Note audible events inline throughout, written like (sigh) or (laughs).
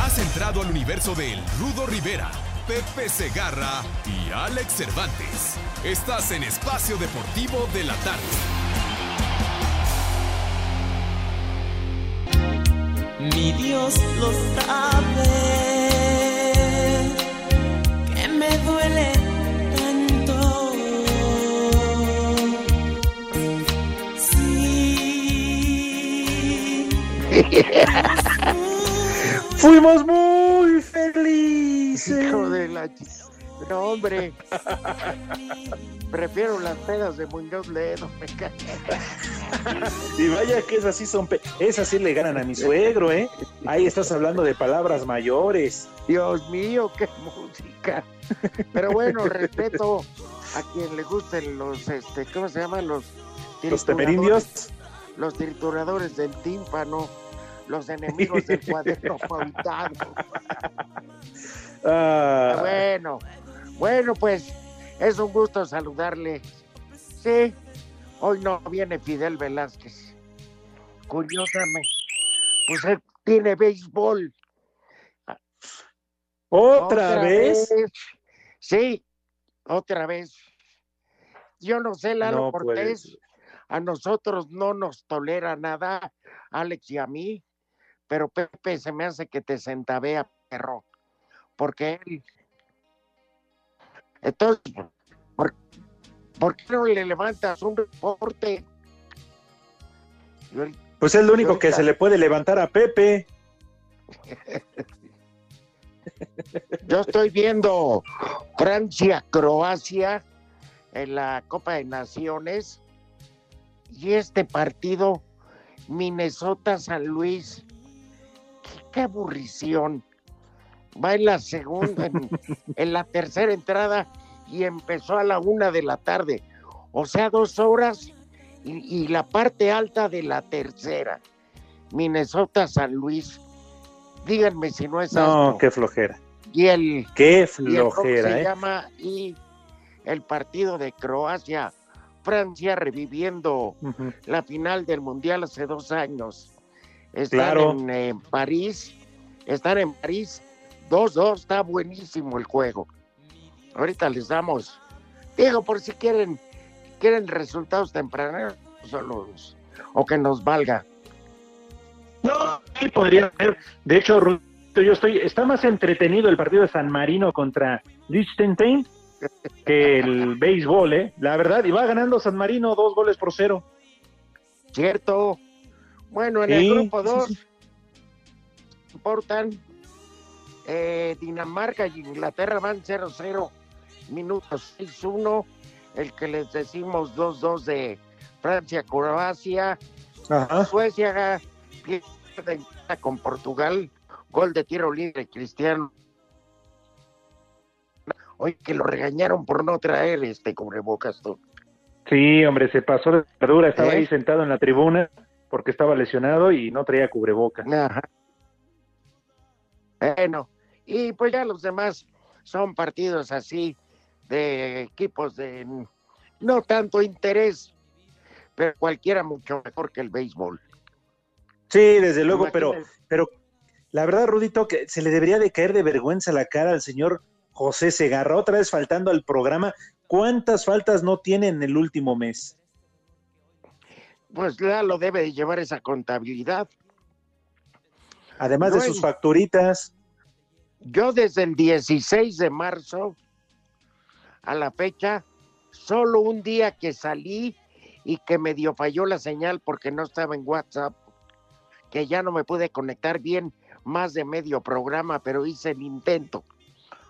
Has entrado al universo de El Rudo Rivera, Pepe Segarra y Alex Cervantes. Estás en Espacio Deportivo de la Tarde. Mi Dios lo sabe, que me duele tanto. Sí. (laughs) Fuimos muy felices. Hijo de la... No, hombre. Prefiero las pedas de Muñoz Ledo. Me cae. Y vaya que esas sí son. pe- Esas sí le ganan a mi suegro, ¿eh? Ahí estás hablando de palabras mayores. Dios mío, qué música. Pero bueno, respeto a quien le gusten los, este, ¿cómo se llaman? Los, Los temerindios. Los trituradores del tímpano, los (laughs) enemigos del cuaderno pautado. (laughs) Ah, Bueno, bueno, pues es un gusto saludarle. Sí, hoy no viene Fidel Velázquez. Curiosamente, pues él tiene béisbol. ¿Otra, vez? Sí, otra vez. Yo no sé, Lalo No Cortés, a nosotros no nos tolera nada, Alex y a mí, pero Pepe se me hace que te centavea, perro, porque él... Entonces, ¿por, por qué no le levantas un reporte? Yo- Pues es lo único que se le puede levantar a Pepe. (laughs) Yo estoy viendo Francia-Croacia en la Copa de Naciones y este partido Minnesota-San Luis. Qué, aburrición. Va en la segunda, en, en la tercera entrada y empezó a la una de la tarde. O sea, dos horas y, y la parte alta de la tercera. Minnesota-San Luis. Díganme si no es No, qué flojera. Y el, Qué y el ¿cómo se flojera, ¿eh? llama y el partido de Croacia, Francia reviviendo la final del mundial hace dos años. Están Claro. en eh, París, están en París, 2-2, está buenísimo el juego. Ahorita les damos, digo, por si quieren, quieren resultados tempranos solos, o que nos valga. No, sí podría ser. De hecho, yo estoy. Está más entretenido el partido de San Marino contra Liechtenstein que el béisbol, ¿eh? La verdad, y va ganando San Marino dos goles por cero. ¿Cierto? Bueno, en Sí, el grupo sí, 2 sí. importan eh, Dinamarca y Inglaterra van 0-0, minutos 6-1, el que les decimos 2-2 de Francia-Croacia, Ajá. Suecia pierde en casa con Portugal, gol de tiro libre cristiano. Hoy que lo regañaron por no traer este cubrebocas tú. Sí, hombre, se pasó de verdura. Estaba ¿Eh? ahí sentado en la tribuna porque estaba lesionado y no traía cubreboca. Ajá. Bueno, y pues ya los demás son partidos así de equipos de no tanto interés, pero cualquiera mucho mejor que el béisbol. Sí, desde luego, pero, pero la verdad, Rudito, que se le debería de caer de vergüenza la cara al señor José Segarra, otra vez faltando al programa. ¿Cuántas faltas no tiene en el último mes? Pues lo debe de llevar esa contabilidad. Además No de sus hay- facturitas. Yo desde el 16 de marzo a la fecha, solo un día que salí y que medio falló la señal porque no estaba en WhatsApp, que ya no me pude conectar bien más de medio programa, pero hice el intento.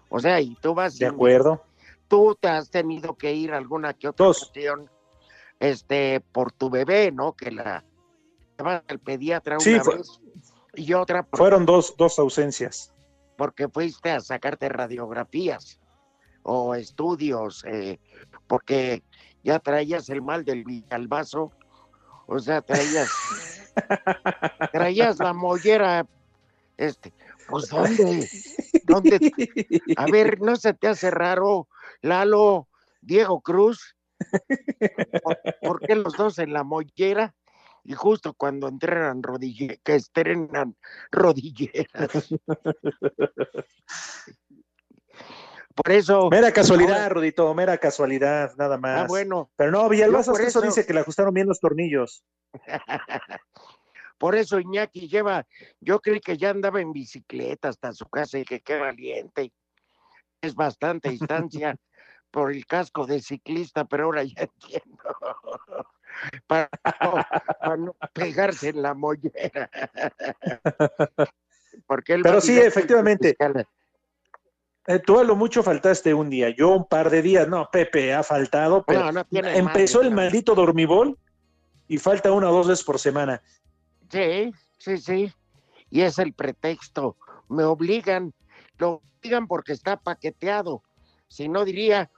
O sea, y tú vas De acuerdo. tú te has tenido que ir alguna que otra Dos. Este, por tu bebé, ¿no? Que la llevas al pediatra Sí, una fue- vez y otra Fueron dos, dos ausencias. porque fuiste a sacarte radiografías o estudios, eh, porque ya traías el mal del Villalbazo, o sea, traías, (laughs) traías la mollera, este, pues ¿dónde? ¿Dónde? A ver, ¿no se te hace raro, Lalo, Diego Cruz? ¿Por, qué los dos en la mollera? Y justo cuando entrenan rodille, que estrenan rodilleras. (laughs) Por eso. Mera casualidad, Rudito, mera casualidad, nada más. Ah, bueno. Pero no, por hasta eso eso- dice que le ajustaron bien los tornillos. (laughs) Por eso Iñaki lleva, yo creí que ya andaba en bicicleta hasta su casa y que qué valiente. Es bastante distancia (laughs) por el casco de ciclista, pero ahora ya (laughs) entiendo. Para no, para no pegarse en la mollera. (laughs) Porque él Pero sí, efectivamente. Eh, tú a lo mucho faltaste un día, yo un par de días. No, Pepe ha faltado, pero No, no tiene empezó madre, el maldito dormibol y falta una o dos veces por semana. Sí, sí, sí. Y es el pretexto. Me obligan, lo obligan porque está paqueteado. Si no diría,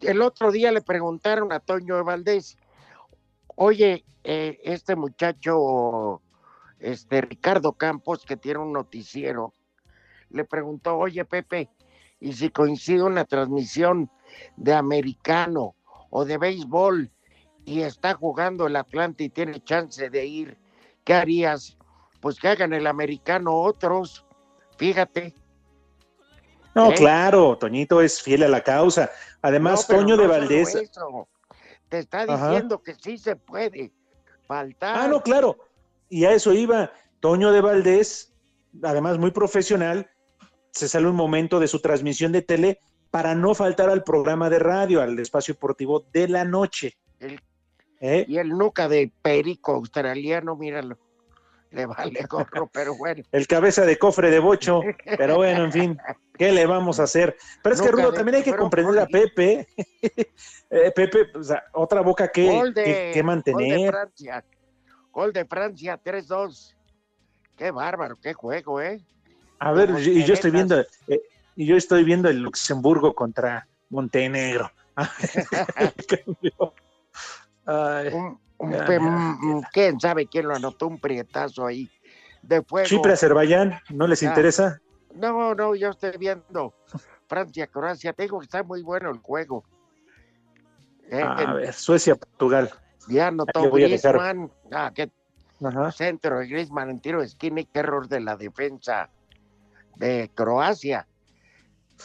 el otro día le preguntaron a Toño Valdés, oye, eh, este muchacho, este Ricardo Campos, que tiene un noticiero, le preguntó, oye Pepe, ¿y si coincide una transmisión de americano o de béisbol y está jugando el Atlante y tiene chance de ir, ¿qué harías? Pues que hagan el americano otros, fíjate. No, ¿Eh? claro, Toñito es fiel a la causa. Además, No, Toño no de Valdés. eso, Te está Ajá. diciendo que sí se puede faltar. Ah, no, claro. Y a eso iba. Toño de Valdés, además muy profesional, se sale un momento de su transmisión de tele para no faltar al programa de radio, al espacio deportivo de la noche. El- ¿Eh? Y el nuca de perico australiano, míralo, le vale gorro, pero bueno. El cabeza de cofre de bocho. Pero bueno, en fin, ¿qué le vamos a hacer? Pero es que, Rudo, también hay que comprender a. Pepe. (laughs) Eh, Pepe, o sea, otra boca que, de, que- que Gol de mantener. Francia, gol de Francia, 3-2. Qué bárbaro, qué juego, ¿eh? A ver, y yo estoy viendo, eh, y yo estoy viendo el Luxemburgo contra Montenegro. (laughs) Ay, (laughs) Mm, ¿Quién sabe quién lo anotó? Un prietazo ahí de fuego. Chipre, Azerbaiyán, ¿no les Ya. interesa? No, no, yo estoy viendo Francia, Croacia. Tengo que está muy bueno el juego. Eh, A ver, Suecia, Portugal. ya anotó. Griezmann. Ah, qué Ajá. centro de Griezmann en tiro de esquina y qué error de la defensa de Croacia.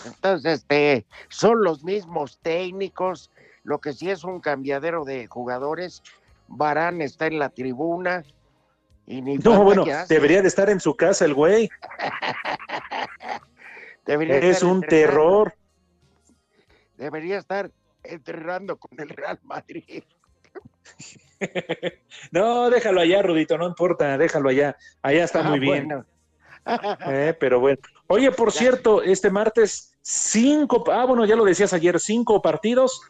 Entonces, este, son los mismos técnicos, lo que sí es un cambiadero de jugadores. Barán está en la tribuna y ni No, bueno, debería de estar en su casa el güey. (laughs) Debería Es un terror. Debería estar entrenando con el Real Madrid. (laughs) No, déjalo allá, Rudito, no importa, déjalo allá. Allá está Ah, muy bien. bueno. (laughs) Eh, pero bueno. Oye, por cierto, este martes, cinco, ah, bueno, ya lo decías ayer, cinco partidos,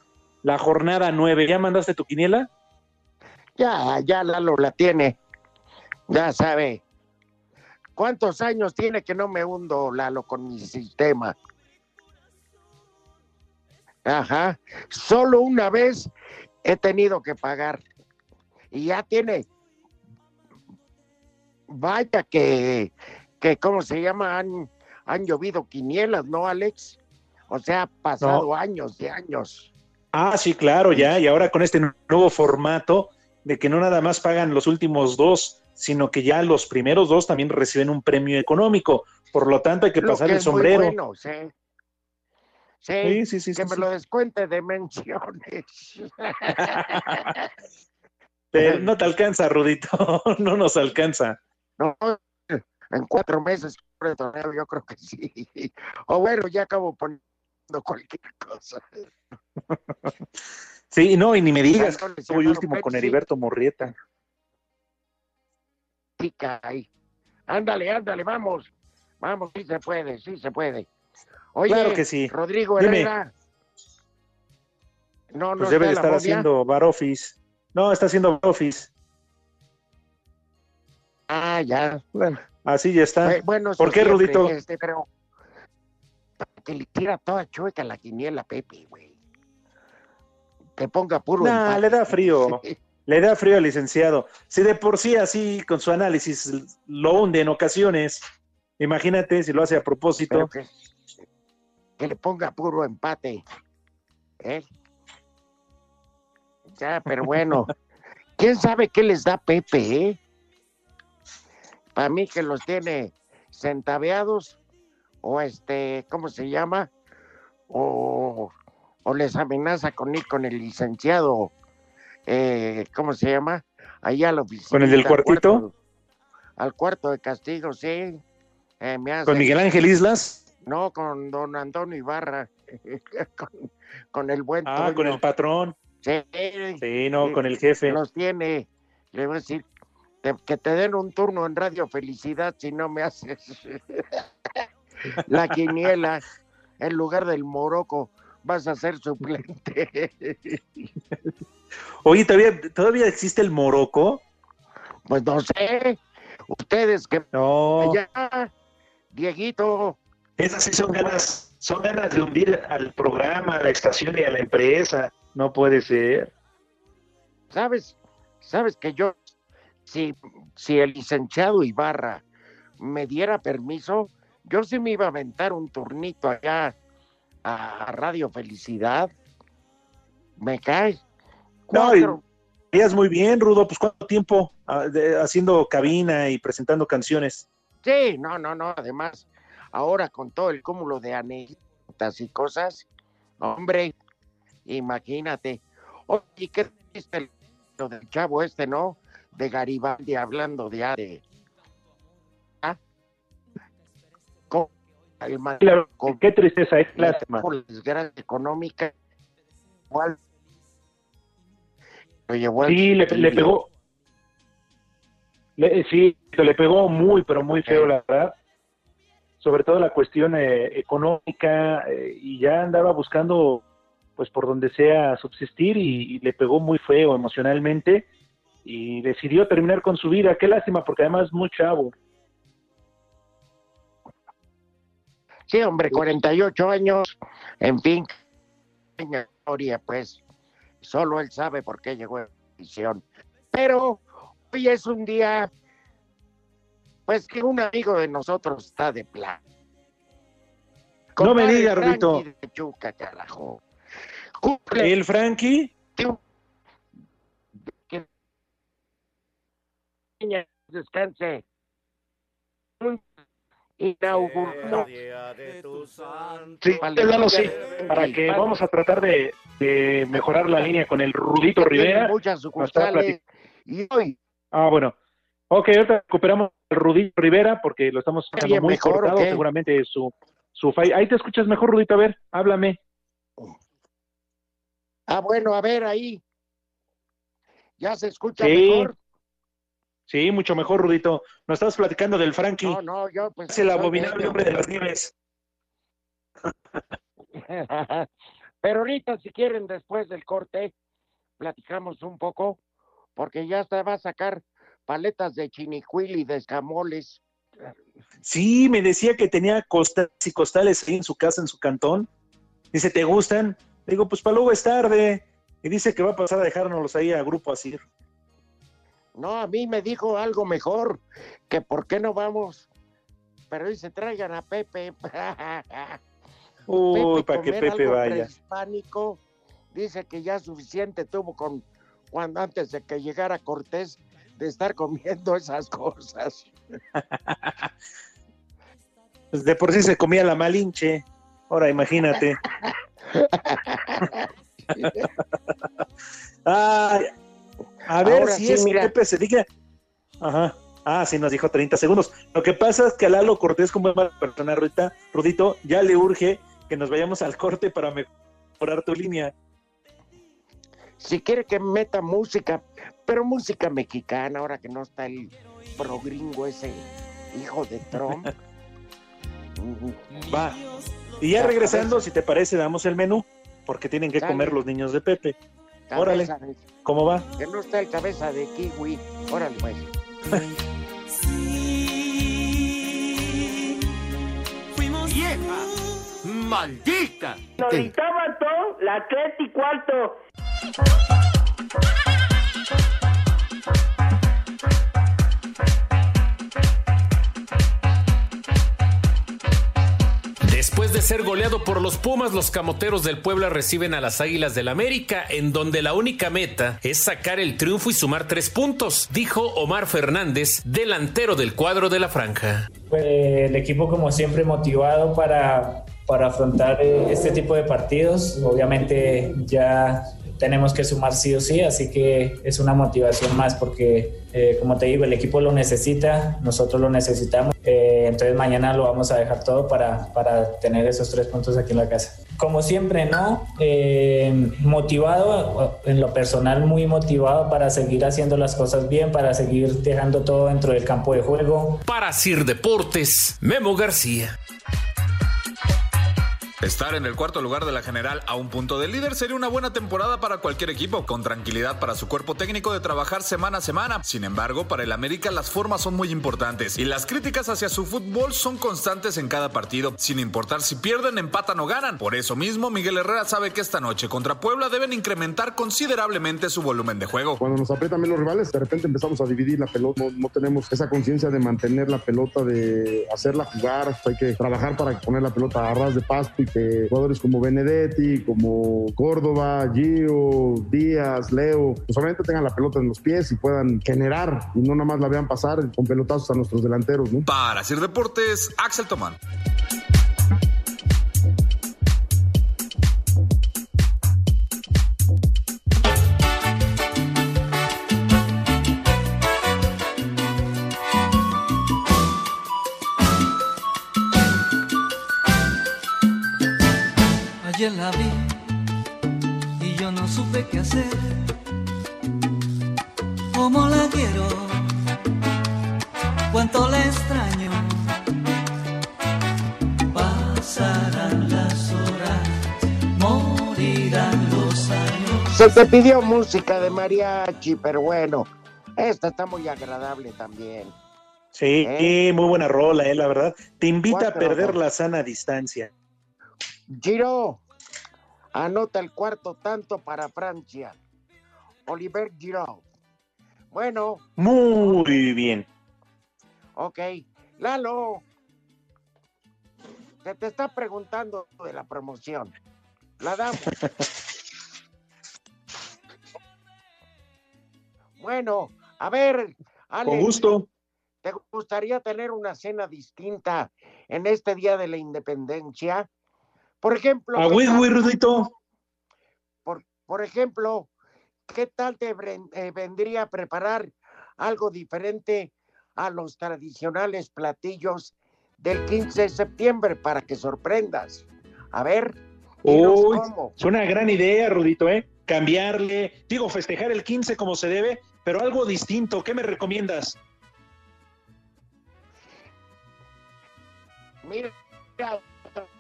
la jornada nueve. ¿Ya mandaste tu quiniela? Ya, ya Lalo la tiene. Ya sabe. ¿Cuántos años tiene que no me hundo, Lalo, con mi sistema? Ajá. Solo una vez he tenido que pagar. Y ya tiene. Vaya que, que ¿cómo se llama? Han, han llovido quinielas, ¿no, Alex? O sea, ha pasado años y años. Ah, sí, claro, ya. Y ahora con este nuevo formato de que no nada más pagan los últimos dos, sino que ya los primeros dos también reciben un premio económico. Por lo tanto, hay que Lo pasar que el es muy sombrero. bueno, sí. Sí, Sí, sí, sí. que me lo descuente de menciones. (laughs) Pero no te alcanza, Rudito. (laughs) no nos alcanza. No, en cuatro meses yo creo que sí. O bueno, ya acabo poniendo cualquier cosa. (laughs) Sí, no, y ni me digas voy llamaron último con. Heriberto Morrieta. Chica ahí. Ándale, ándale, vamos. Vamos, sí se puede, sí se puede. Oye, Claro que sí. Rodrigo Dime. Herrera. No, no Pues debe de estar momia. haciendo bar office. No, está haciendo bar office. Ah, ya. Bueno, así ya está. Eh, Bueno, ¿Por qué, siempre, Rudito? este, pero que le tira toda chueca la quiniela Pepe, güey. Que ponga puro Nah, empate. le da frío. (laughs) Sí. Le da frío al licenciado. Si de por sí así con su análisis lo hunde en ocasiones, imagínate si lo hace a propósito. Que le ponga puro empate. ¿eh? Ya, pero bueno. (laughs) ¿Quién sabe qué les da Pepe, eh? Para mí que los tiene centaveados o este, ¿cómo se llama? O, o les amenaza con ir con el licenciado, eh, ¿cómo se llama? Allá a la oficina. ¿Con el del al cuartito? cuarto- al cuarto de castigo, sí. Eh, me hace- Con Miguel Ángel Islas. no, con don Antonio Ibarra. (laughs) con, con el buen Ah, con el patrón. Sí, Sí, no, con el jefe. los tiene. Le voy a decir que te den un turno en Radio Felicidad si no me haces (laughs) la quiniela en lugar del Morocco. Vas a ser suplente. (laughs) Oye, ¿todavía, ¿todavía existe el Morocco? pues no sé. Ustedes que No. allá, Dieguito, Esas sí son ganas, son ganas de hundir al programa, a la estación y a la empresa. No puede ser. ¿sabes? ¿Sabes que yo, si, si el licenciado Ibarra me diera permiso, yo sí me iba a aventar un turnito allá a Radio Felicidad? ¿Me cae? No, y- muy bien, Rudo. Pues cuánto tiempo ah, de- haciendo cabina y presentando canciones. Sí, no, no, no. Además, ahora con todo el cúmulo de anécdotas y cosas, hombre, imagínate. Oye, ¿qué dice lo del chavo este, no? De Garibaldi hablando de ADE. Ma- con- Qué tristeza, es lástima. por la desgracia económica. Igual. Lo llevó al Sí, le, pegó. Le- sí, le pegó muy, pero muy feo, la verdad. Sobre todo la cuestión eh, económica, eh, y ya andaba buscando, pues por donde sea, subsistir, y, y le pegó muy feo emocionalmente, y decidió terminar con su vida. Qué lástima, porque además es muy chavo. Sí, hombre, 48 años, en fin, historia, pues, solo él sabe por qué llegó a prisión. Pero hoy es un día, pues, que un amigo de nosotros está de plan. No me diga, de Chuca, carajo. Cumple El Frankie, descanse. Inauguró Sí, Lalo, sí, para que vamos a tratar de, de mejorar la línea con el Rudito Rivera. muchas está sucursales y hoy Ah, bueno. Ok, ahorita recuperamos el Rudito Rivera porque lo estamos escuchando Oye, muy mejor, ¿o cortado, seguramente su, su fall. Ahí te escuchas mejor, Rudito, a ver, háblame. Ah, bueno, a ver ahí. ¿Ya se escucha Sí. mejor? Sí, mucho mejor, Rudito. Nos estabas platicando del Frankie. No, no, yo pues. es el abominable medio- hombre de las nieves. (laughs) Pero ahorita, si quieren, después del corte, platicamos un poco, porque ya se va a sacar paletas de chinicuil y de escamoles. Sí, me decía que tenía costales y costales ahí en su casa, en su cantón. Dice, ¿te gustan? Le digo, pues para luego es tarde. Y dice que va a pasar a dejárnoslos ahí a Grupo Asir. No, a mí me dijo algo mejor, que por qué no vamos. Pero dice, traigan a Pepe. (laughs) Uy, para que Pepe vaya. prehispánico, dice que ya suficiente tuvo con cuando antes de que llegara Cortés de estar comiendo esas cosas. (laughs) Pues de por sí se comía la malinche. Ahora imagínate. (laughs) Ay, a ver Ahora si sí, es mira. Pepe se diga. Ajá. Ah, sí, nos dijo 30 segundos. Lo que pasa es que a Lalo Cortés, como es mala persona, Rudita, Rudito, ya le urge que nos vayamos al corte para mejorar tu línea. Si quiere que meta música, pero música mexicana, ahora que no está el progringo ese hijo de Trump. (laughs) Va. Y ya regresando, si te parece, damos el menú, porque tienen que Dale. comer los niños de Pepe. Órale. De- ¿Cómo va? que no está el cabeza de kiwi. Órale, pues. Sí, fuimos Vieja ¡Maldita! Dictaba todo, la tres y cuarto. De ser goleado por los Pumas, los camoteros del Puebla reciben a las Águilas del América, en donde la única meta es sacar el triunfo y sumar tres puntos, dijo Omar Fernández, delantero del cuadro de la franja. el equipo como siempre motivado para, para afrontar eh, este tipo de partidos. Obviamente ya tenemos que sumar sí o sí, así que es una motivación más porque, eh, como te digo, el equipo lo necesita, nosotros lo necesitamos, eh, entonces mañana lo vamos a dejar todo para, para, tener esos tres puntos aquí en la casa. Como siempre, ¿no? Eh, motivado, en lo personal muy motivado para seguir haciendo las cosas bien, para seguir dejando todo dentro del campo de juego. Para Sir Deportes, Memo García. Estar en el cuarto lugar de la general a un punto del líder sería una buena temporada para cualquier equipo, con tranquilidad para su cuerpo técnico de trabajar semana a semana. Sin embargo, para el América las formas son muy importantes y las críticas hacia su fútbol son constantes en cada partido, sin importar si pierden, empatan o ganan. Por eso mismo, Miguel Herrera sabe que esta noche contra Puebla deben incrementar considerablemente su volumen de juego. Cuando nos aprietan bien los rivales, de repente empezamos a dividir la pelota, no, tenemos esa conciencia de mantener la pelota, de hacerla jugar, hay que trabajar para poner la pelota a ras de pasto jugadores como Benedetti, como Córdoba, Gio, Díaz, Leo, pues obviamente tengan la pelota en los pies y puedan generar y no nada más la vean pasar con pelotazos a nuestros delanteros. Para hacer deportes, Axel Tomán. ¿Cómo la quiero? ¿Cuánto la extraño? Pasarán las horas, morirán los años. Se te pidió música de mariachi, pero bueno, esta está muy agradable también. Sí, ¿Eh? muy buena rola, eh, la verdad. Te invita a perder la sana distancia. Giro, Anota el cuarto tanto para Francia. Oliver Giroud. Bueno. Muy bien. Ok. Lalo. Se te está preguntando de la promoción. La damos. (laughs) bueno, a ver. Con gusto. ¿Te gustaría tener una cena distinta en este Día de la Independencia? Por ejemplo. A Rudito. Por, por ejemplo, ¿qué tal te eh, vendría a preparar algo diferente a los tradicionales platillos del 15 de septiembre para que sorprendas? A ver. Uy, es una gran idea, Rudito, ¿eh? Cambiarle, digo, festejar el 15 como se debe, pero algo distinto. ¿Qué me recomiendas? Mira,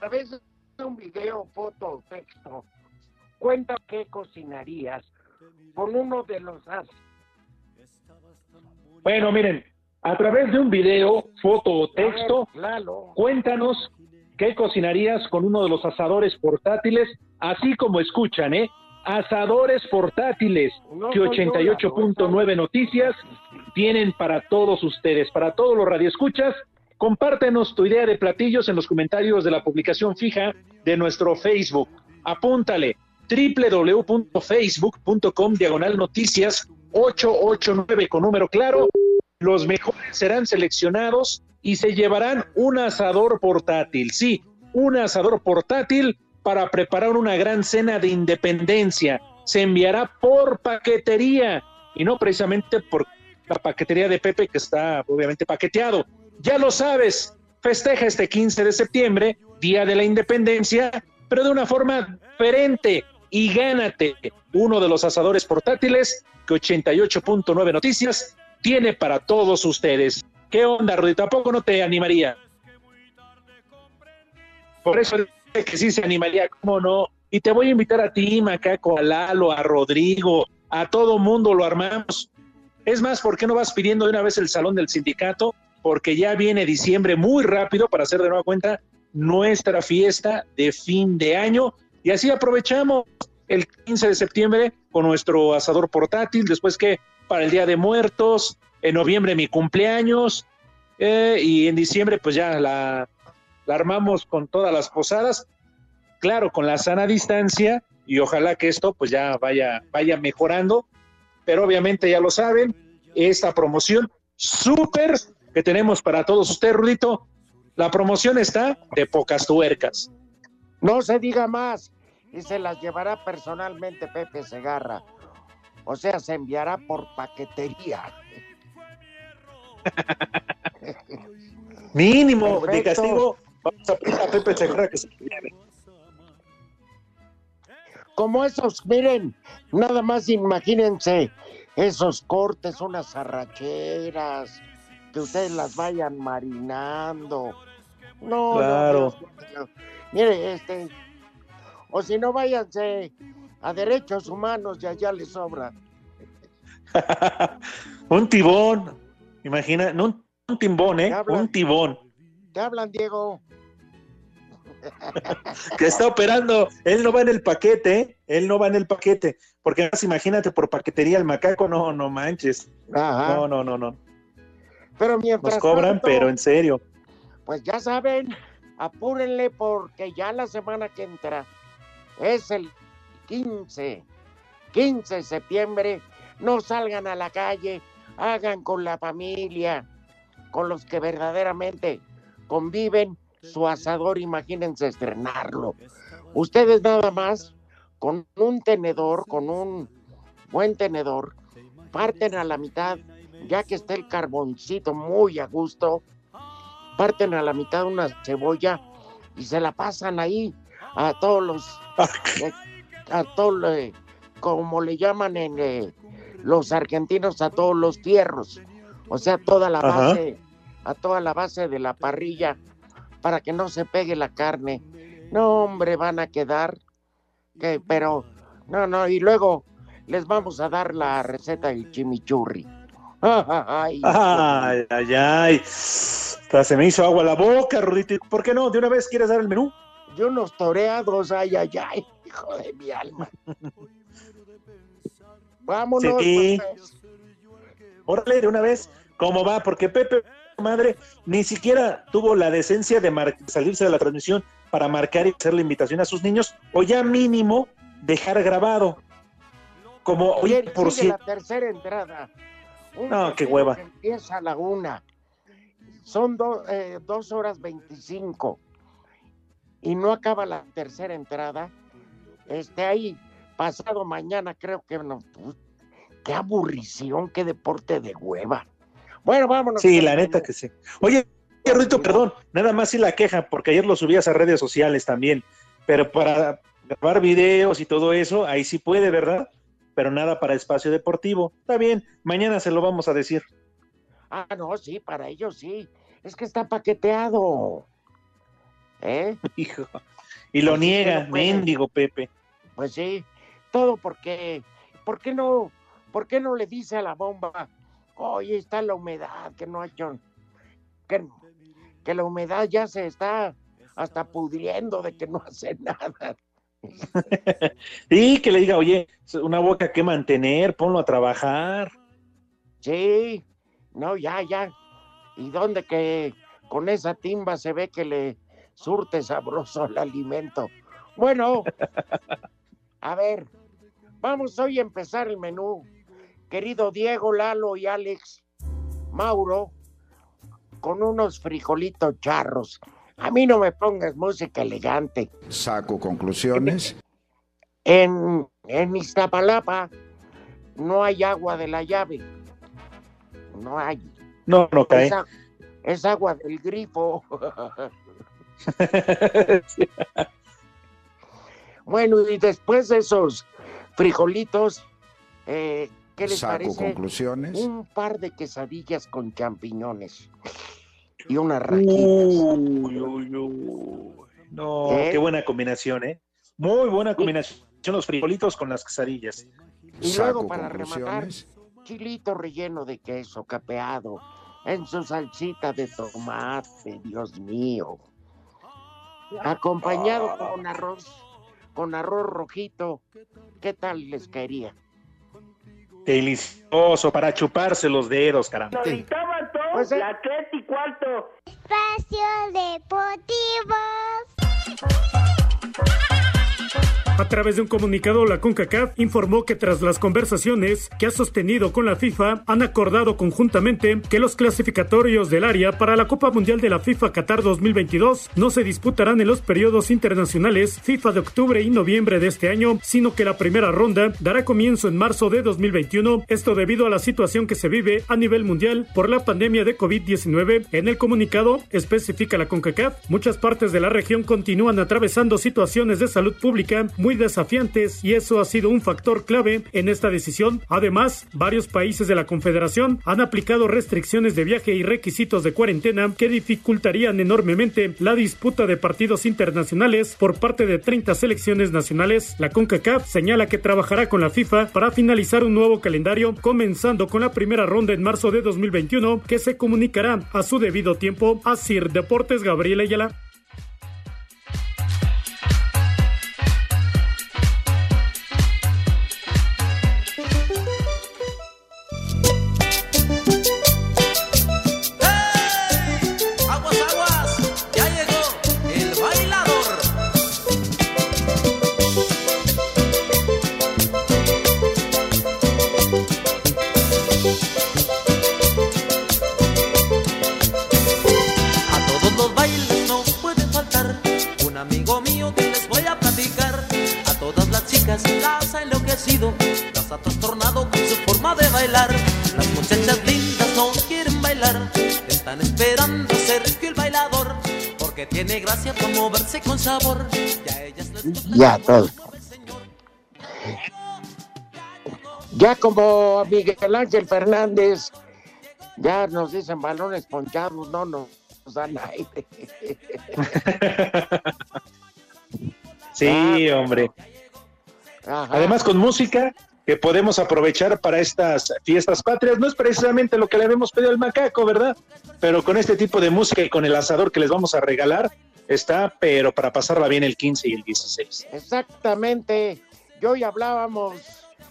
a veces un video, foto o texto, cuenta qué cocinarías con uno de los as. Bueno, miren, a través de un video, foto o texto, cuéntanos qué cocinarías con uno de los asadores portátiles, así como escuchan, ¿eh? Asadores portátiles que 88.9 Noticias tienen para todos ustedes, para todos los radioescuchas Compártenos tu idea de platillos en los comentarios de la publicación fija de nuestro Facebook. Apúntale www.facebook.com diagonal noticias 889 con número claro. Los mejores serán seleccionados y se llevarán un asador portátil. Sí, un asador portátil para preparar una gran cena de independencia. Se enviará por paquetería y no precisamente por la paquetería de Pepe que está obviamente paqueteado ya lo sabes, festeja este 15 de septiembre, Día de la Independencia, pero de una forma diferente y gánate uno de los asadores portátiles que 88.9 Noticias tiene para todos ustedes. ¿Qué onda, Rudito? ¿A poco no te animaría? Por eso que sí se animaría, ¿cómo no? Y te voy a invitar a ti, Macaco, a Lalo, a Rodrigo, a todo mundo lo armamos. Es más, ¿por qué no vas pidiendo de una vez el salón del sindicato porque ya viene diciembre muy rápido para hacer de nueva cuenta nuestra fiesta de fin de año. Y así aprovechamos el 15 de septiembre con nuestro asador portátil, después que para el Día de Muertos, en noviembre mi cumpleaños eh, y en diciembre pues ya la, la armamos con todas las posadas, claro, con la sana distancia y ojalá que esto pues ya vaya, vaya mejorando, pero obviamente ya lo saben, esta promoción súper que tenemos para todos ustedes, Rudito, la promoción está de pocas tuercas. No se diga más y se las llevará personalmente Pepe Segarra. O sea, se enviará por paquetería. (laughs) Mínimo de Perfecto. castigo, vamos a pedir a Pepe Segarra que se lleve. Como esos, miren, nada más imagínense esos cortes, unas arracheras, que ustedes las vayan marinando. No, no, Claro. Dios mío. Mire, este, o si no, váyanse a derechos humanos y allá les sobra. (laughs) un tibón, imagina, no un, un timbón, ¿eh? Un tibón ¿Te hablan, Diego? (laughs) que está operando. Él no va en el paquete, ¿eh? Él no va en el paquete. Porque además, imagínate, por paquetería el macaco, no, no manches. Ajá. No, no, no, no. Pero mientras Nos cobran, tanto, pero en serio. Pues ya saben, apúrenle porque ya la semana que entra es el 15, 15 de septiembre. No salgan a la calle, hagan con la familia, con los que verdaderamente conviven su asador, imagínense estrenarlo. Ustedes nada más con un tenedor, con un buen tenedor, parten a la mitad, ya que está el carboncito muy a gusto, parten a la mitad una cebolla y se la pasan ahí a todos los, eh, a todos, eh, como le llaman en eh, los argentinos, a todos los fierros, o sea, toda la Ajá. base, a toda la base de la parrilla para que no se pegue la carne. No, hombre, van a quedar, que, pero, no, no, y luego les vamos a dar la receta del chimichurri. Ay, Ay, ay, se me hizo agua la boca, Rudito. ¿Por qué no? ¿De una vez quieres dar el menú? Y unos toreados, ay, ay, ay, hijo de mi alma. Vámonos, Sí. pues. Órale, de una vez. ¿Cómo va? Porque Pepe, madre, ni siquiera tuvo la decencia de salirse de la transmisión para marcar y hacer la invitación a sus niños, o ya mínimo dejar grabado. Como, oye, por sigue la cierto. tercera entrada. Un No, qué hueva. que Empieza a la una. Son do- eh, dos horas veinticinco. Y no acaba la tercera entrada. Este ahí, pasado mañana, creo que no. pues, Qué aburrición, qué deporte de hueva. Bueno, vámonos. Sí, la neta que sí. Oye, Rudito, perdón, nada más sí la queja, porque ayer lo subías a redes sociales también, pero para grabar videos y todo eso, ahí sí puede, ¿verdad? Pero nada para espacio deportivo. Está bien, mañana se lo vamos a decir. Ah, no, sí, para ellos sí. Es que está paqueteado. ¿Eh? (laughs) Hijo. Y lo Pues niega, mendigo Pepe. Pues sí, todo porque, ¿por qué no, por qué no le dice a la bomba, oye, está la humedad, que no ha hecho, que, que la humedad ya se está hasta pudriendo de que no hace (laughs) nada. (laughs) Y que le diga, oye, una boca que mantener, ponlo a trabajar. Sí, no, ya, ya. ¿Y dónde que con esa timba se ve que le surte sabroso el alimento? Bueno, a ver, vamos hoy a empezar el menú. Querido Diego, Lalo y Alex, Mauro, con unos frijolitos charros. A mí no me pongas música elegante. Saco conclusiones. En, en Iztapalapa no hay agua de la llave. No hay. No, no cae. Es, agua del grifo. (laughs) bueno, y después de esos frijolitos, eh, ¿qué les Saco parece? conclusiones. Un par de quesadillas con champiñones y unas raquitas. Uy, uy, uy. No, ¿Eh? qué buena combinación, ¿eh? Muy buena combinación los frijolitos con las quesadillas. Y luego para rematar, chilito relleno de queso capeado en su salsita de tomate, Dios mío. acompañado con arroz, con arroz rojito. ¿Qué tal les caería? Delicioso para chuparse los dedos, caramba. Pues, eh. la tres y cuarto. Espacio Deportivo. A través de un comunicado, la CONCACAF informó que tras las conversaciones que ha sostenido con la FIFA, han acordado conjuntamente que los clasificatorios del área para la Copa Mundial de la FIFA Qatar 2022 no se disputarán en los periodos internacionales FIFA de octubre y noviembre de este año, sino que la primera ronda dará comienzo en marzo de 2021, esto debido a la situación que se vive a nivel mundial por la pandemia de COVID-19. En el comunicado especifica la CONCACAF, muchas partes de la región continúan atravesando situaciones de salud pública muy desafiantes y eso ha sido un factor clave en esta decisión. Además, varios países de la Confederación han aplicado restricciones de viaje y requisitos de cuarentena que dificultarían enormemente la disputa de partidos internacionales por parte de 30 selecciones nacionales. La CONCACAF señala que trabajará con la FIFA para finalizar un nuevo calendario, comenzando con la primera ronda en marzo de 2021, que se comunicará a su debido tiempo. A Sir Deportes Gabriel Ayala. Ya, todo. Ya como Miguel Ángel Fernández, ya nos dicen balones ponchados, no nos dan aire. (laughs) Sí, hombre. Además, con música que podemos aprovechar para estas fiestas patrias. No es precisamente lo que le habíamos pedido al macaco, ¿verdad? Pero con este tipo de música y con el asador que les vamos a regalar, está, pero para pasarla bien el 15 y el 16. Exactamente. Y hoy hablábamos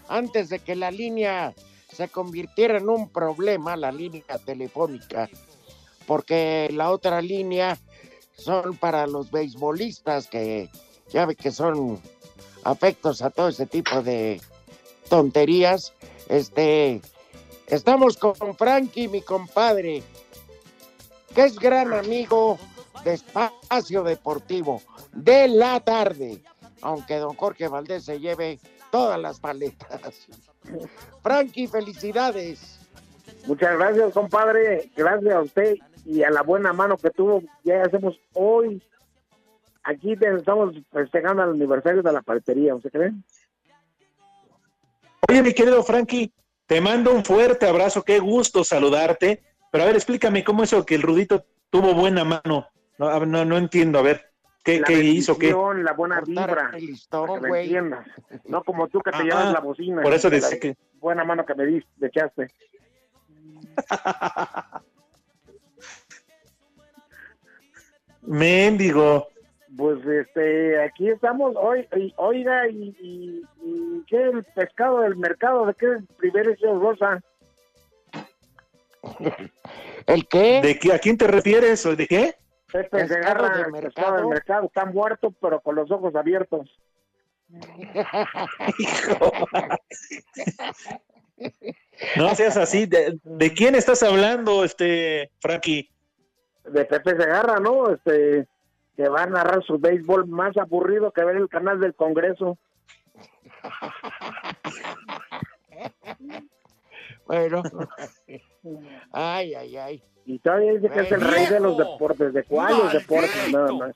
antes de que la línea se convirtiera en un problema, la línea telefónica, porque la otra línea son para los beisbolistas que ya ve que son afectos a todo ese tipo de tonterías. Este, estamos con Frankie, mi compadre, que es gran amigo de Espacio Deportivo de la tarde, aunque don Jorge Valdés se lleve todas las paletas. Frankie, felicidades. Muchas gracias, compadre. Gracias a usted y a la buena mano que tuvo. Ya hacemos hoy. Aquí te- estamos festejando el aniversario de la paletería, ¿usted cree? Oye, mi querido Frankie, te mando un fuerte abrazo, qué gusto saludarte. Pero a ver, explícame cómo es eso que el Rudito tuvo buena mano. No, no, no entiendo, a ver, ¿qué, la qué hizo? ¿Qué? la buena vibra. el listón, que güey. entiendas. No como tú que te Ah, llevas la bocina. por eso de decía que- Buena mano que me diste, me echaste. Mendigo. Pues este, aquí estamos hoy, y- oiga, y, y, y ¿qué el pescado del mercado? ¿De qué privilegio rosa? (laughs) ¿El qué? ¿De qué? ¿A quién te refieres? ¿O ¿De qué? Pepe Segarra, de el mercado. del mercado, está muerto, pero con los ojos abiertos. (laughs) (laughs) No seas así. ¿De, de quién estás hablando, este, Frankie? De Pepe Segarra, ¿no? Este, que va a narrar su béisbol más aburrido que ver el canal del Congreso. (laughs) Bueno. Ay, ay, ay. Y todavía dice que es el rey de los deportes. ¿De cuáles deportes? Nada más.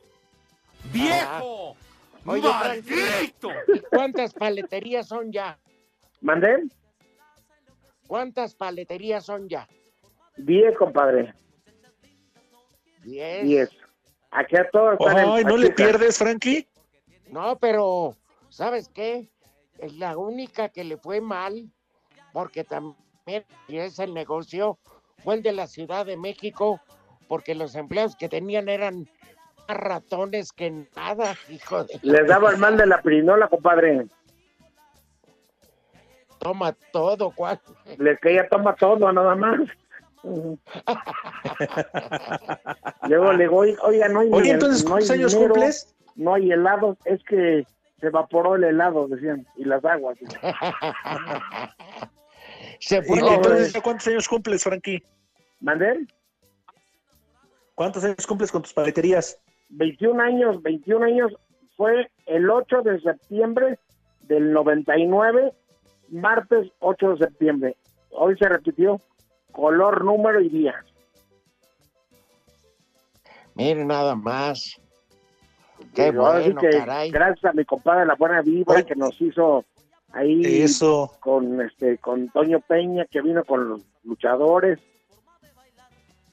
¡Viejo! Oye, ¿y ¿cuántas paleterías son ya? ¿Mandé? ¿Cuántas paleterías son ya? Diez, compadre. Diez. Diez. Aquí a todos están en Ay, ¿no le pierdes, Frankie? No, pero, ¿sabes qué? Es la única que le fue mal, porque también y es el negocio, fue el de la Ciudad de México, porque los empleados que tenían eran ratones que nada, hijo de... Les daba el mal de la pirinola, compadre. Toma todo, ¿cuál? Les caía toma todo, nada más. Luego le digo, oiga, no hay Oye, entonces, no hay ¿cuántos años dinero, cumples? No hay helado, es que se evaporó el helado, decían, y las aguas. (laughs) Se ¿Y entonces, ¿ya ¿cuántos años cumples, Frankie? ¿Mandé? ¿Cuántos años cumples con tus paleterías? 21 años, 21 años, fue el 8 de septiembre del 99, martes 8 de septiembre. Hoy se repitió color, número y día. Miren nada más. Qué sí bueno, que caray. Gracias a mi compadre La Buena Vibra que nos hizo ahí Eso. con este con Toño Peña que vino con los luchadores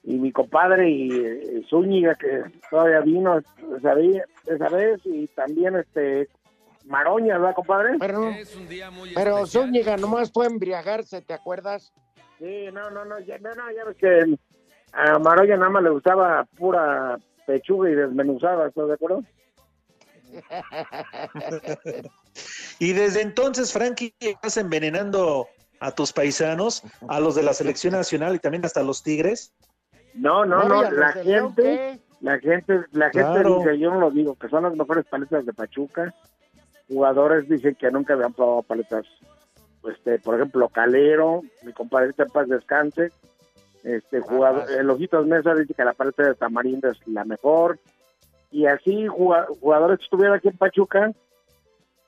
y mi compadre y eh, Zúñiga que todavía vino esa vez, esa vez y también este Maroña, ¿verdad, compadre? Pero, pero Zúñiga nomás fue a embriagarse, ¿te acuerdas? Sí, no, no, no, ya, no, no, ya ves que a Maroña nada más le gustaba pura pechuga y desmenuzada, ¿estás de acuerdo? (laughs) Y desde entonces, Frankie, estás envenenando a tus paisanos, a los de la selección nacional y también hasta los Tigres. No, no, No, la gente, la gente, la gente Claro. dice, yo no lo digo, que son las mejores paletas de Pachuca. Jugadores dicen que nunca habían probado paletas, este, por ejemplo, Calero, mi compadrita en paz descanse, este jugador, el Ojitos Mesa dice que la paleta de Tamarindo es la mejor, y así juga- jugadores que estuvieron aquí en Pachuca,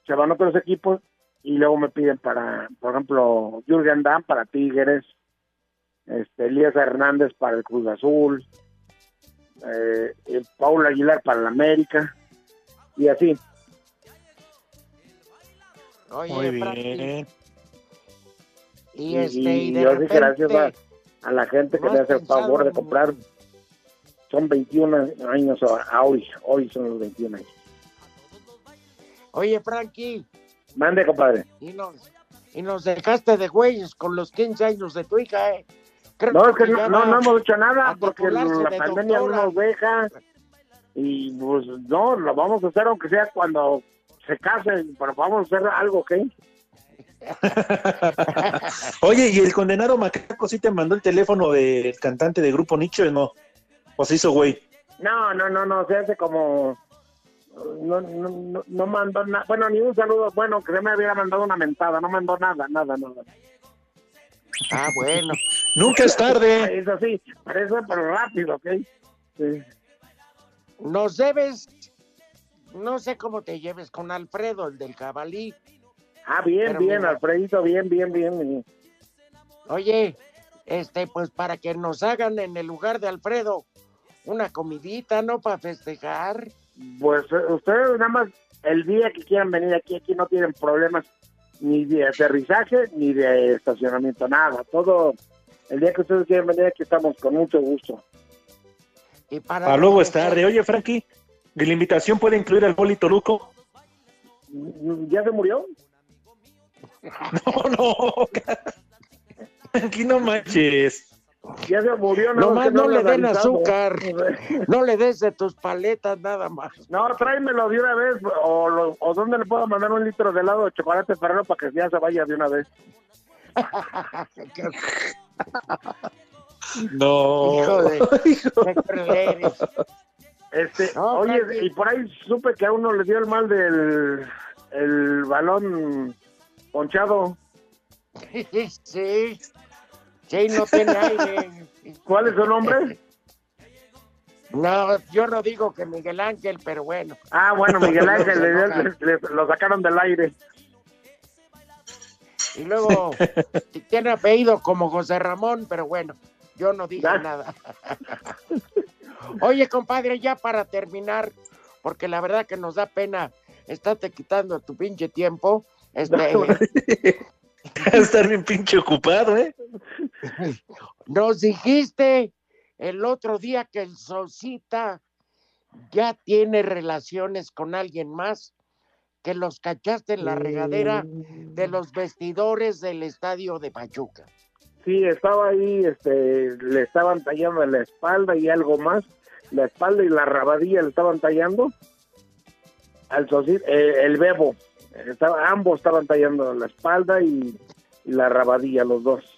se van otros equipos y luego me piden para, por ejemplo, Jürgen Damm para Tigres, este, Elías Hernández para el Cruz Azul, eh, eh, Paul Aguilar para el América, y así. Oye, Muy bien. y este, y de yo sí, gracias a, repente, a la gente que ¿no me has hace el favor de comprar. Son 21 años hoy, hoy son los 21 años. Oye, Frankie, Mande, compadre. y nos, y nos dejaste de güeyes con los 15 años de tu hija, ¿eh? Creo No, es que no, no, no hemos hecho nada porque la de pandemia no nos deja. Y pues no, lo vamos a hacer aunque sea cuando se casen, pero vamos a hacer algo, ¿ok? (laughs) Oye, ¿y el condenado Macaco sí te mandó el teléfono del cantante de Grupo Nicho o no? ¿O se hizo güey? No, no, no, no, se hace como... No, no, no, no mandó nada, bueno, ni un saludo, bueno, que se me hubiera mandado una mentada, no mandó nada, nada, nada. Ah, bueno. Nunca es tarde. Eso sí, pero eso pero rápido, ¿ok? Sí. Nos debes, no sé cómo te lleves con Alfredo, el del jabalí. Ah, bien, Pero bien, mira. Alfredito, bien, bien, bien. Oye, este, pues para que nos hagan en el lugar de Alfredo una comidita, ¿no? Para festejar. Pues eh, ustedes nada más el día que quieran venir aquí, aquí no tienen problemas ni de aterrizaje ni de estacionamiento, nada. Todo, el día que ustedes quieran venir aquí estamos con mucho gusto. Y para, Para luego es tarde. Oye, Frankie, ¿y la invitación puede incluir al Boli Toluco? ¿Ya se murió? (laughs) No, no. (laughs) Aquí no manches. Ya se murió, no, Nomás no, le den azúcar, (laughs) no le des de tus paletas nada más. No, tráemelo de una vez, o, lo- o dónde le puedo mandar un litro de helado de chocolate ferrero para que ya se vaya de una vez. (laughs) No. Hijo de-. (laughs) Este, No, oye, Frankie. y por ahí supe que a uno le dio el mal del el balón ponchado. Sí, sí, no tiene aire. ¿Cuál es su nombre? No, yo no digo que Miguel Ángel, pero bueno. Ah, bueno, Miguel Ángel, le, No, le- le- lo sacaron del aire. Y luego tiene apellido como José Ramón, pero bueno, yo no dije Ah. nada. Oye, compadre, ya para terminar, porque la verdad que nos da pena estarte quitando tu pinche tiempo. Este, a (laughs) (laughs) estar bien pinche ocupado, ¿eh? Nos dijiste el otro día que el Sosita ya tiene relaciones con alguien más, que los cachaste en la regadera de los vestidores del estadio de Pachuca. Sí, estaba ahí, este, le estaban tallando la espalda y algo más. la espalda y la rabadilla le estaban tallando al Socita, eh, el Bebo. Estaba, ambos estaban tallando la espalda y, y la rabadilla, los dos.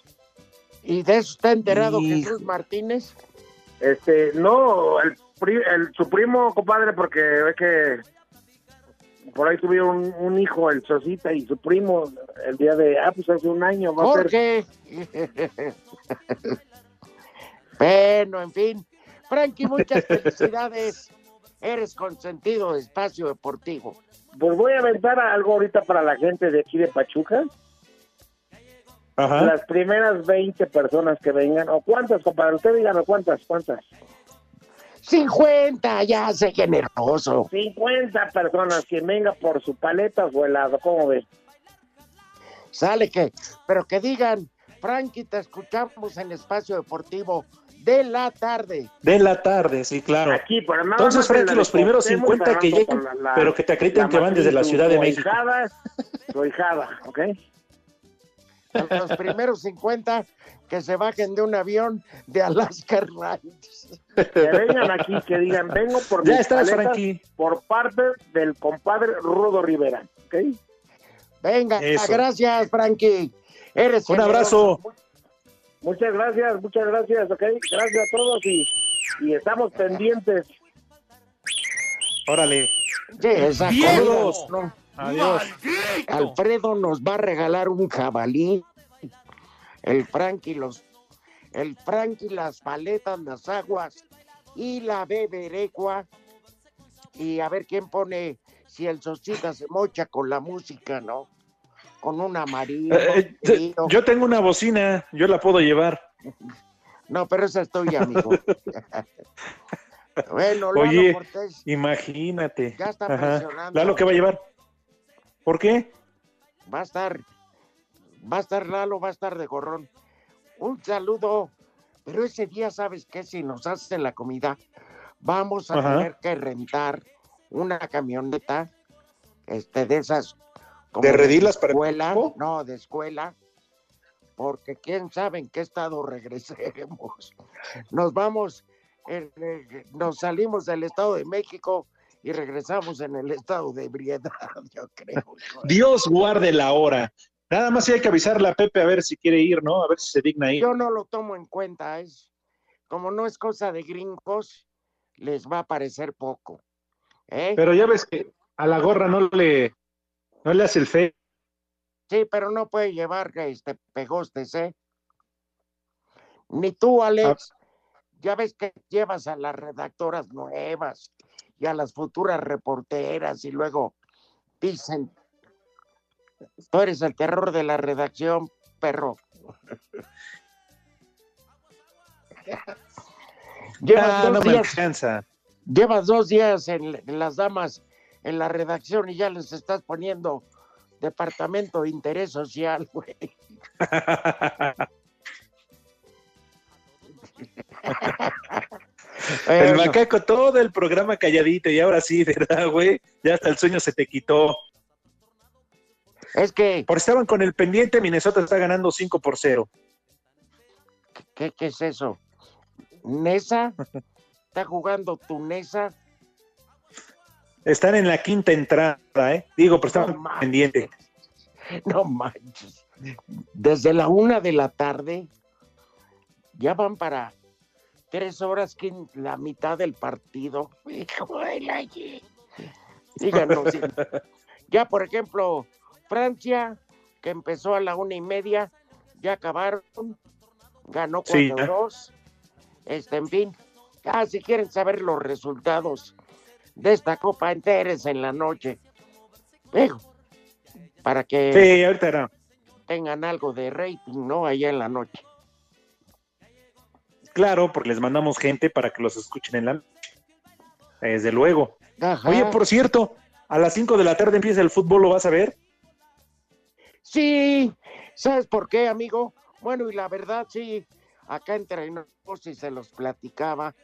¿Y de eso está enterado Y- Jesús Martínez? Este, no, el, el- su primo, compadre, porque ve que por ahí tuvieron un, un hijo, el Sosita, y su primo, el día de, ah, pues hace un año va a ser. Jorge. bueno, en fin. Frankie, muchas felicidades. Eres consentido de espacio deportivo. Pues voy a aventar algo ahorita para la gente de aquí de Pachuca. Ajá. Las primeras 20 personas que vengan, o cuántas, compadre, usted dígame cuántas, cuántas. 50, ya sé generoso. 50 personas que venga por su paleta o helado, ¿cómo ve? Sale que, pero que digan, Frankie, te escuchamos en espacio deportivo de la tarde. De la tarde, sí, claro. Aquí, pero nada Entonces, Frankie, los primeros Cuauhtémoc, 50 que lleguen, con la- la- pero que te acrediten que van desde la Ciudad de su México. ahijada, su ahijada, ¿ok? Los primeros 50 que se bajen de un avión de Alaska Airlines. Que vengan aquí, que digan, vengo por Ya mis estás, por parte del compadre Rudo Rivera, ¿ok? Venga, Eso. gracias, Frankie. Eres Un generoso. abrazo. Muchas gracias, muchas gracias, ¿ok? Gracias a todos y, y estamos pendientes. Órale. Sí, esa Adiós. Alfredo nos va a regalar un jabalí. El Frankie los, el Frankie las paletas, las aguas y la beberecua. Y a ver quién pone si el Sosita se mocha con la música, ¿no? Con un amarillo. Eh, eh, yo tengo una bocina, yo la puedo llevar. (laughs) No, pero esa es tuya, amigo. (laughs) bueno, Lalo Oye, Cortés, imagínate. Ya está Ajá. presionando. Lalo, ¿qué va a llevar? ¿Por qué? va a estar, va a estar Lalo, va a estar de gorrón. Un saludo, pero ese día, ¿sabes qué? Si nos hacen la comida, vamos a Ajá. tener que rentar una camioneta, este, de esas. ¿De redilas para el escuela, equipo? no, de escuela, porque quién sabe en qué estado (laughs) regresemos. Nos vamos, eh, eh, nos salimos del Estado de México y regresamos en el estado de ebriedad, (laughs) yo creo. Dios guarde la hora. Nada más hay que avisarle a Pepe a ver si quiere ir, ¿no? A ver si se digna ir. Yo no lo tomo en cuenta, es como no es cosa de gringos, les va a parecer poco. ¿eh? Pero ya ves que a la gorra no le, no le hace el fe. Sí, pero no puede llevar este pegostes, ¿eh? Ni tú, Alex. Ya ves que llevas a las redactoras nuevas y a las futuras reporteras y luego dicen, tú eres el terror de la redacción, perro. (laughs) Llevas Ah, dos no días. Llevas dos días en, en las damas en la redacción y ya les estás poniendo departamento de interés social, güey. (laughs) (laughs) El macaco todo el programa calladito y ahora sí, (laughs) ¿verdad, güey? Ya hasta el sueño se te quitó. Es que, Por estaban con el pendiente, Minnesota está ganando 5 por 0. ¿qué, qué es eso? ¿Nesa? ¿Está jugando tu Nesa? Están en la quinta entrada, ¿eh? Digo, pero estaban No pendiente. No manches. Desde la una de la tarde ya van para tres horas que la mitad del partido. (laughs) Hijo de Díganos. (laughs) ya, por ejemplo, Francia, que empezó a la una y media, ya acabaron, ganó Sí, 4-2. Este, en fin, ah, si quieren saber los resultados de esta Copa, enteres en la noche. Digo, para que Sí, ahorita tengan algo de rating, ¿no? Allá en la noche. Claro, porque les mandamos gente para que los escuchen en la noche. Desde luego. Ajá. Oye, por cierto, a las 5 de la tarde empieza el fútbol, ¿lo vas a ver? Sí, ¿sabes por qué, amigo? Bueno, y la verdad, sí, acá entre nosotros y se los platicaba,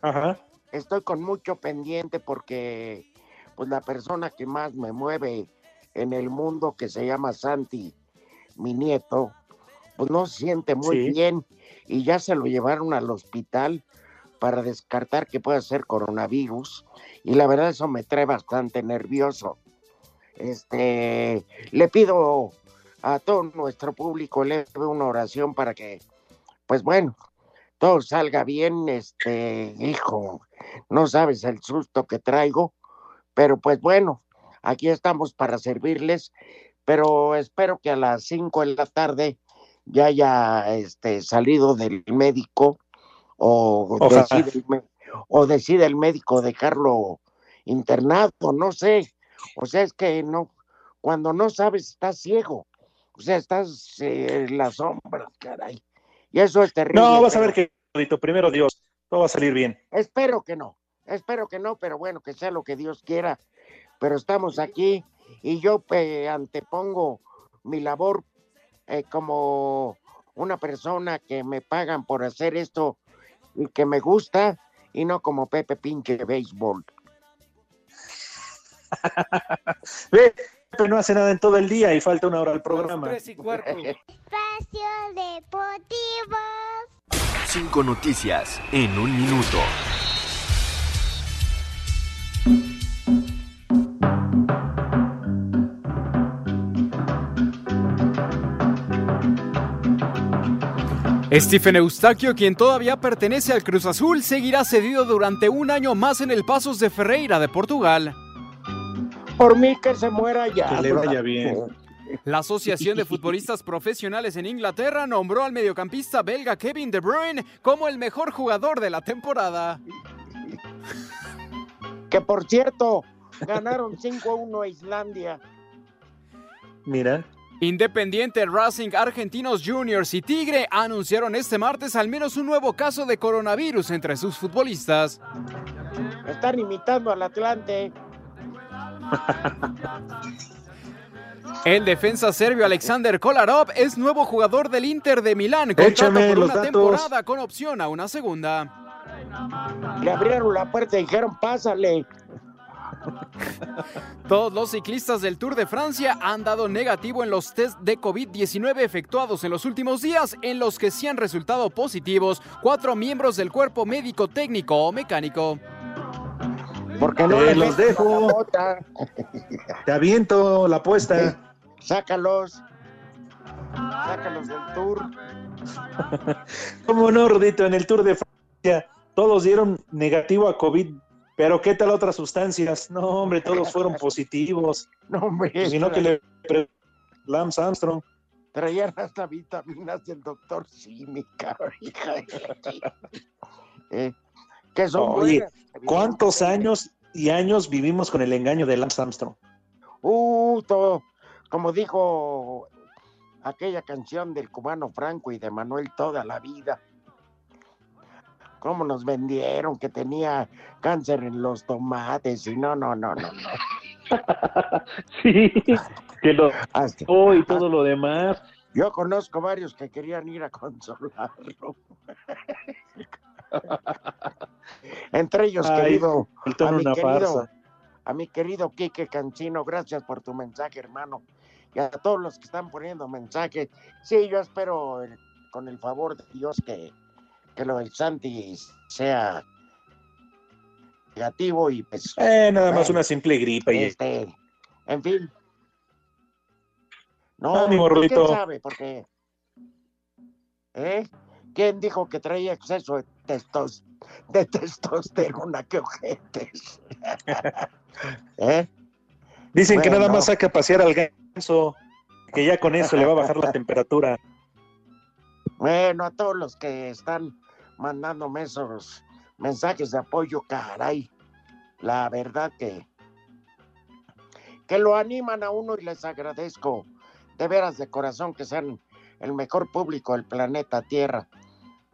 Ajá. estoy con mucho pendiente porque pues la persona que más me mueve en el mundo que se llama Santi, mi nieto, pues no se siente muy Sí. bien y ya se lo llevaron al hospital para descartar que pueda ser coronavirus y la verdad eso me trae bastante nervioso. Este, le pido a todo nuestro público le una oración para que, pues bueno, todo salga bien. Este, hijo, no sabes el susto que traigo, pero pues bueno, aquí estamos para servirles, pero espero que a las 5 de la tarde ya haya este, salido del médico o decide, el, o decide el médico dejarlo internado, no sé. O sea, es que no, cuando no sabes, estás ciego. O sea, estás eh, en la sombra, caray. Y eso es terrible. No, vas a ver que, primero Dios, todo va a salir bien. Espero que no, espero que no, pero bueno, que sea lo que Dios quiera. Pero estamos aquí y yo eh, antepongo mi labor eh, como una persona que me pagan por hacer esto y que me gusta y no como Pepe pinche béisbol. (laughs) Ve, Pepe no hace nada en todo el día y falta una hora al programa. (laughs) Espacio Deportivo. Cinco noticias en un minuto. Stephen Eustaquio, quien todavía pertenece al Cruz Azul, seguirá cedido durante un año más en el Pasos de Ferreira de Portugal. Por mí que se muera ya. Que le vaya bien. La Asociación de Futbolistas Profesionales en Inglaterra nombró al mediocampista belga Kevin De Bruyne como el mejor jugador de la temporada. Que por cierto, ganaron 5-1 a Islandia. Mira. Independiente, Racing, Argentinos Juniors y Tigre anunciaron este martes al menos un nuevo caso de coronavirus entre sus futbolistas. Están imitando al Atlante. El defensa serbio Alexander Kolarov es nuevo jugador del Inter de Milán, Échame por los una datos. temporada con opción a una segunda. Le abrieron la puerta y dijeron, pásale. (laughs) Todos los ciclistas del Tour de Francia han dado negativo en los test de COVID-19 efectuados en los últimos días, en los que sí han resultado positivos cuatro miembros del cuerpo médico técnico o mecánico. Porque no le los dejo. (laughs) Te aviento la apuesta. Sácalos. Sácalos del tour. (laughs) ¿Cómo no, Rodito? En el Tour de Francia todos dieron negativo a COVID, pero ¿qué tal otras sustancias? No, hombre, todos fueron positivos. (laughs) No, hombre. Sino que le... Lance Armstrong. Traían hasta vitaminas del doctor (laughs) hija. Eh, que son Oye, buenas. ¿cuántos años y años vivimos con el engaño de Lance Armstrong? Uh, todo, como dijo aquella canción del cubano Franco y de Manuel toda la vida. Cómo nos vendieron que tenía cáncer en los tomates y no, no, no, no, no. (laughs) Sí, que lo (laughs) Hasta- oh, y todo lo demás. Yo conozco varios que querían ir a consolarlo. (laughs) Entre ellos, Ay, querido, a mi una querido, farsa. a mi querido Quique Cancino, gracias por tu mensaje, hermano. Y a todos los que están poniendo mensajes. Sí, yo espero, el- con el favor de Dios, que, que lo del Santi sea negativo y pues. Eh, nada más bueno, una simple gripa. Y... este, en fin. No, Ánimo, pues. ¿quién sabe? Porque, ¿eh? ¿Quién dijo que traía exceso de, testos, de testosterona? ¡Qué ojetes! (laughs) ¿Eh? Dicen que nada más saca a pasear al ganso, que ya con eso le va a bajar la (laughs) temperatura. Bueno, a todos los que están mandándome esos mensajes de apoyo, caray. La verdad que, que lo animan a uno y les agradezco de veras de corazón que sean el mejor público del planeta Tierra.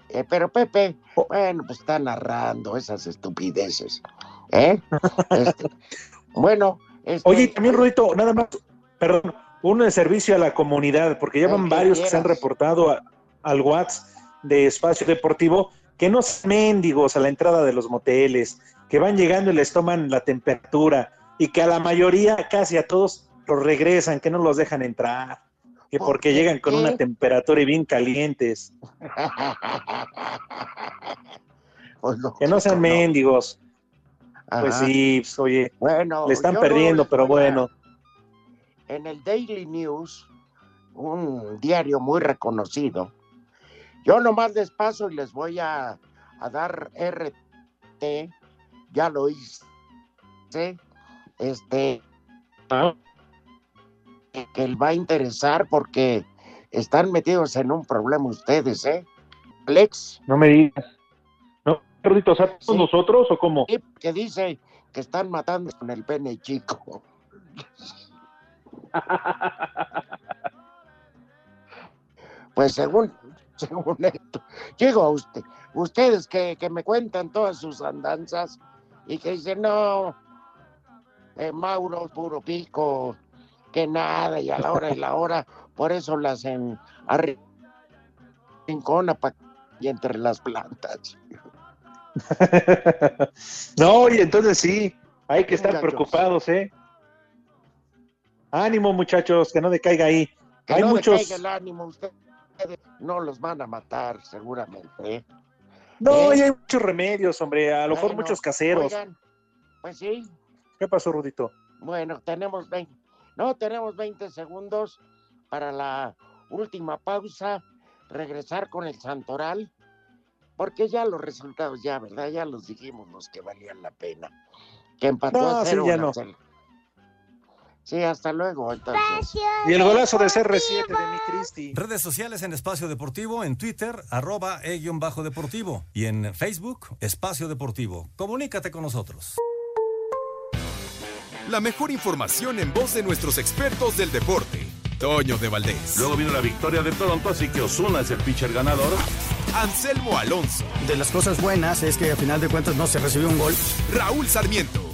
Eh, pero Pepe, bueno, pues está narrando esas estupideces. ¿eh? (laughs) Este, bueno, este, Oye, también, Rudito, nada más, perdón, uno de servicio a la comunidad, porque ya van varios que se han reportado a- al WhatsApp de Espacio Deportivo, que no son mendigos a la entrada de los moteles, que van llegando y les toman la temperatura, y que a la mayoría, casi a todos, los regresan, que no los dejan entrar, que ¿Por porque llegan con una temperatura y bien calientes. (laughs) que no sean mendigos. Pues sí, pues, oye, Bueno, le están perdiendo, pero bueno. En el Daily News, un diario muy reconocido, yo nomás les paso y les voy a, a dar RT, ya lo hice, este, que, les va a interesar porque están metidos en un problema ustedes, ¿eh? Alex. No me digas. ¿No, Rudito, sea, todos nosotros o cómo? Sí, que dice que están matando con el pene chico. (laughs) Pues según, (laughs) según esto, digo a usted, ustedes que, que me cuentan todas sus andanzas y que dicen, no, eh, Mauro, puro pico, que nada, y a la hora y la hora, por eso las en rincona y entre las plantas. (laughs) no, y entonces sí, hay que estar Muchachos. preocupados, ¿eh? Ánimo, muchachos, que no decaiga ahí. Que hay no muchos. decaiga el ánimo, ustedes no los van a matar seguramente. ¿eh? No, ¿Eh? y hay muchos remedios, hombre, a lo mejor Bueno, muchos caseros. oigan, pues sí, ¿Qué pasó, Rudito? bueno, tenemos 20, no, tenemos 20 segundos para la última pausa, regresar con el Santoral, porque ya los resultados ya, ¿verdad? Ya los dijimos los que valían la pena. Que empató No, a sí, cero ya no. cel- Sí, hasta luego, entonces. Y el golazo de CR7 de mi Cristi. Redes sociales en Espacio Deportivo, en Twitter, arroba e-bajo deportivo. Y en Facebook, Espacio Deportivo. Comunícate con nosotros. La mejor información en voz de nuestros expertos del deporte. Toño de Valdés. Luego vino la victoria de Toronto, así que Osuna es el pitcher ganador. Anselmo Alonso. De las cosas buenas es que a final de cuentas no se recibió un gol. Raúl Sarmiento.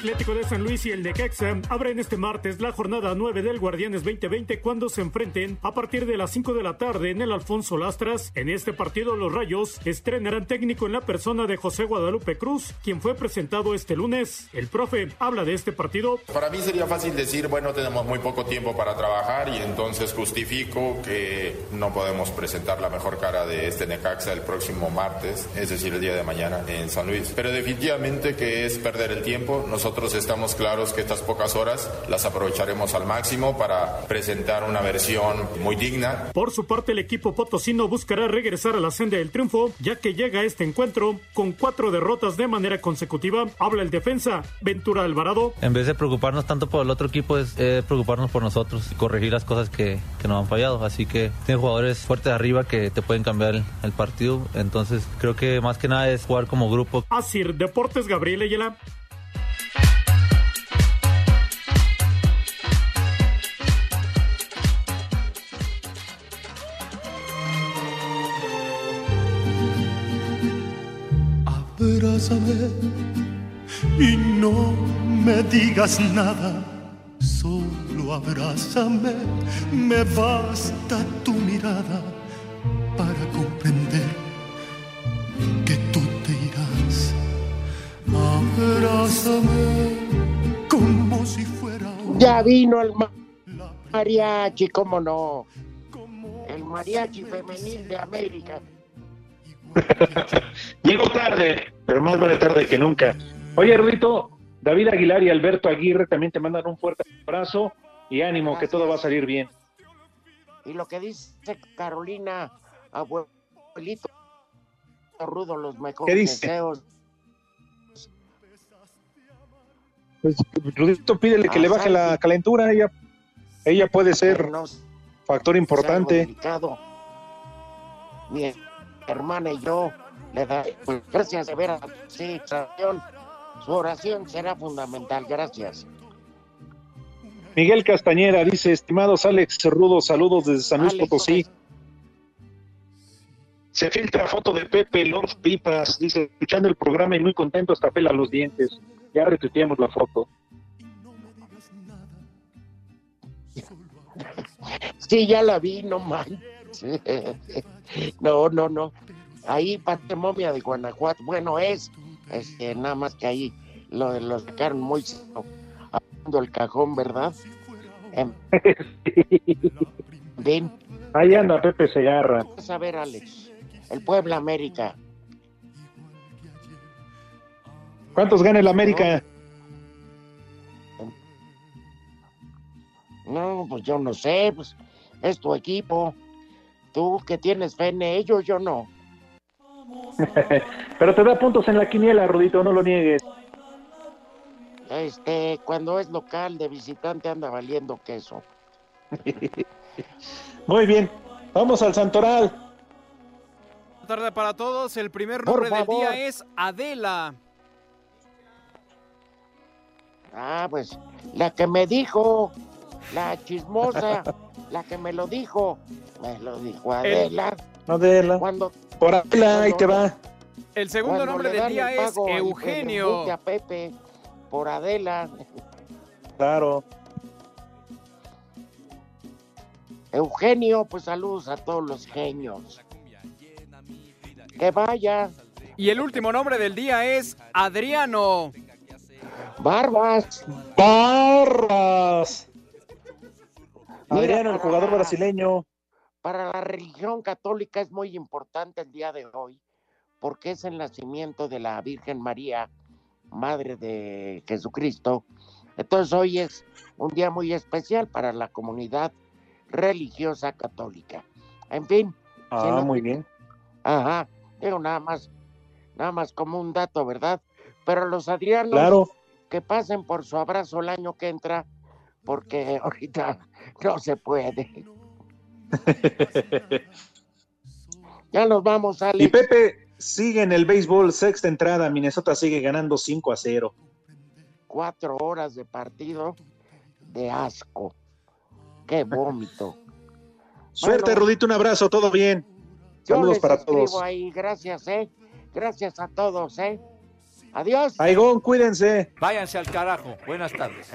Atlético de San Luis y el Necaxa abren este martes la jornada 9 del Guardianes 2020 cuando se enfrenten a partir de las 5 de la tarde en el Alfonso Lastras. En este partido los Rayos estrenarán técnico en la persona de José Guadalupe Cruz, quien fue presentado este lunes. El profe habla de este partido. Para mí sería fácil decir, bueno, tenemos muy poco tiempo para trabajar y entonces justifico que no podemos presentar la mejor cara de este Necaxa el próximo martes, es decir, el día de mañana en San Luis. Pero definitivamente que es perder el tiempo. Nosotros estamos claros que estas pocas horas las aprovecharemos al máximo para presentar una versión muy digna. Por su parte, el equipo potosino buscará regresar a la senda del triunfo, ya que llega a este encuentro con cuatro derrotas de manera consecutiva. Habla el defensa, Ventura Alvarado. En vez de preocuparnos tanto por el otro equipo, es eh, preocuparnos por nosotros y corregir las cosas que, que nos han fallado. Así que tiene jugadores fuertes arriba que te pueden cambiar el, el partido. Entonces creo que más que nada es jugar como grupo. Asir Deportes, Gabriel Ayala. Abrázame y no me digas nada, solo abrázame, me basta tu mirada para comprender que tú te irás. Abrázame como si fuera Ya vino el ma- mariachi, cómo no. El mariachi femenil de América. (laughs) Llegó tarde, pero más vale tarde que nunca. Oye, Rudito, David Aguilar y Alberto Aguirre también te mandan un fuerte abrazo y ánimo que todo va a salir bien. Y lo que dice Carolina, abuelito rudo, los mejores ¿Qué dice? deseos. Pues, Rudito, pídele que Ah, le baje Santi. la calentura, ella, ella puede ser factor importante. delicado. Hermana y yo le da pues, gracias de ver a sí, oración. Su oración será fundamental. Gracias. Miguel Castañera dice, estimados Alex Rudo, saludos desde San Luis Alex, Potosí. Se filtra foto de Pepe Lord Pipas, dice, escuchando el programa y muy contento hasta pela los dientes. Ya retuiteamos la foto. Sí, ya la vi, no manches. (laughs) No, no, no. Ahí Patemomia de Guanajuato, bueno, es, este, nada más que ahí lo, lo sacaron muy abriendo el cajón, ¿verdad? Em, (laughs) Bien, Ahí anda Pepe Segarra. vamos a ver, Alex, el Puebla América. ¿Cuántos gana el América? No, pues yo no sé, pues es tu equipo. Tú que tienes fe en ellos, yo no. (laughs) Pero te da puntos en la quiniela, Rudito, no lo niegues. Este, cuando es local de visitante anda valiendo queso. (laughs) Muy bien, vamos al Santoral. Buenas tardes para todos. El primer nombre del día es Adela. Ah, pues la que me dijo, la chismosa, (laughs) la que me lo dijo, me lo dijo Adela. Adela. Cuando, Por Adela, ahí te va. El segundo nombre del día es Eugenio. a Pepe por Adela. Claro. Eugenio, pues saludos a todos los genios. Que vaya. Y el último nombre del día es Adriano. Barbas. Barras. Adriano, el jugador brasileño. Para la religión católica es muy importante el día de hoy, porque es el nacimiento de la Virgen María, Madre de Jesucristo. Entonces hoy es un día muy especial para la comunidad religiosa católica. En fin. Ah, si no- muy bien. Ajá, digo nada más, nada más como un dato, ¿verdad? Pero los Adrianos Claro. que pasen por su abrazo el año que entra, porque ahorita no se puede. (laughs) Ya nos vamos, Alex. Y Pepe sigue en el béisbol, sexta entrada. Minnesota sigue ganando 5 a 0. Cuatro horas de partido de asco. Qué vómito. Suerte, Bueno. Rudito, un abrazo, todo bien. Saludos para todos. ahí, gracias, ¿eh? Gracias a todos, ¿eh? Adiós. Aigón, cuídense. Váyanse al carajo. Buenas tardes.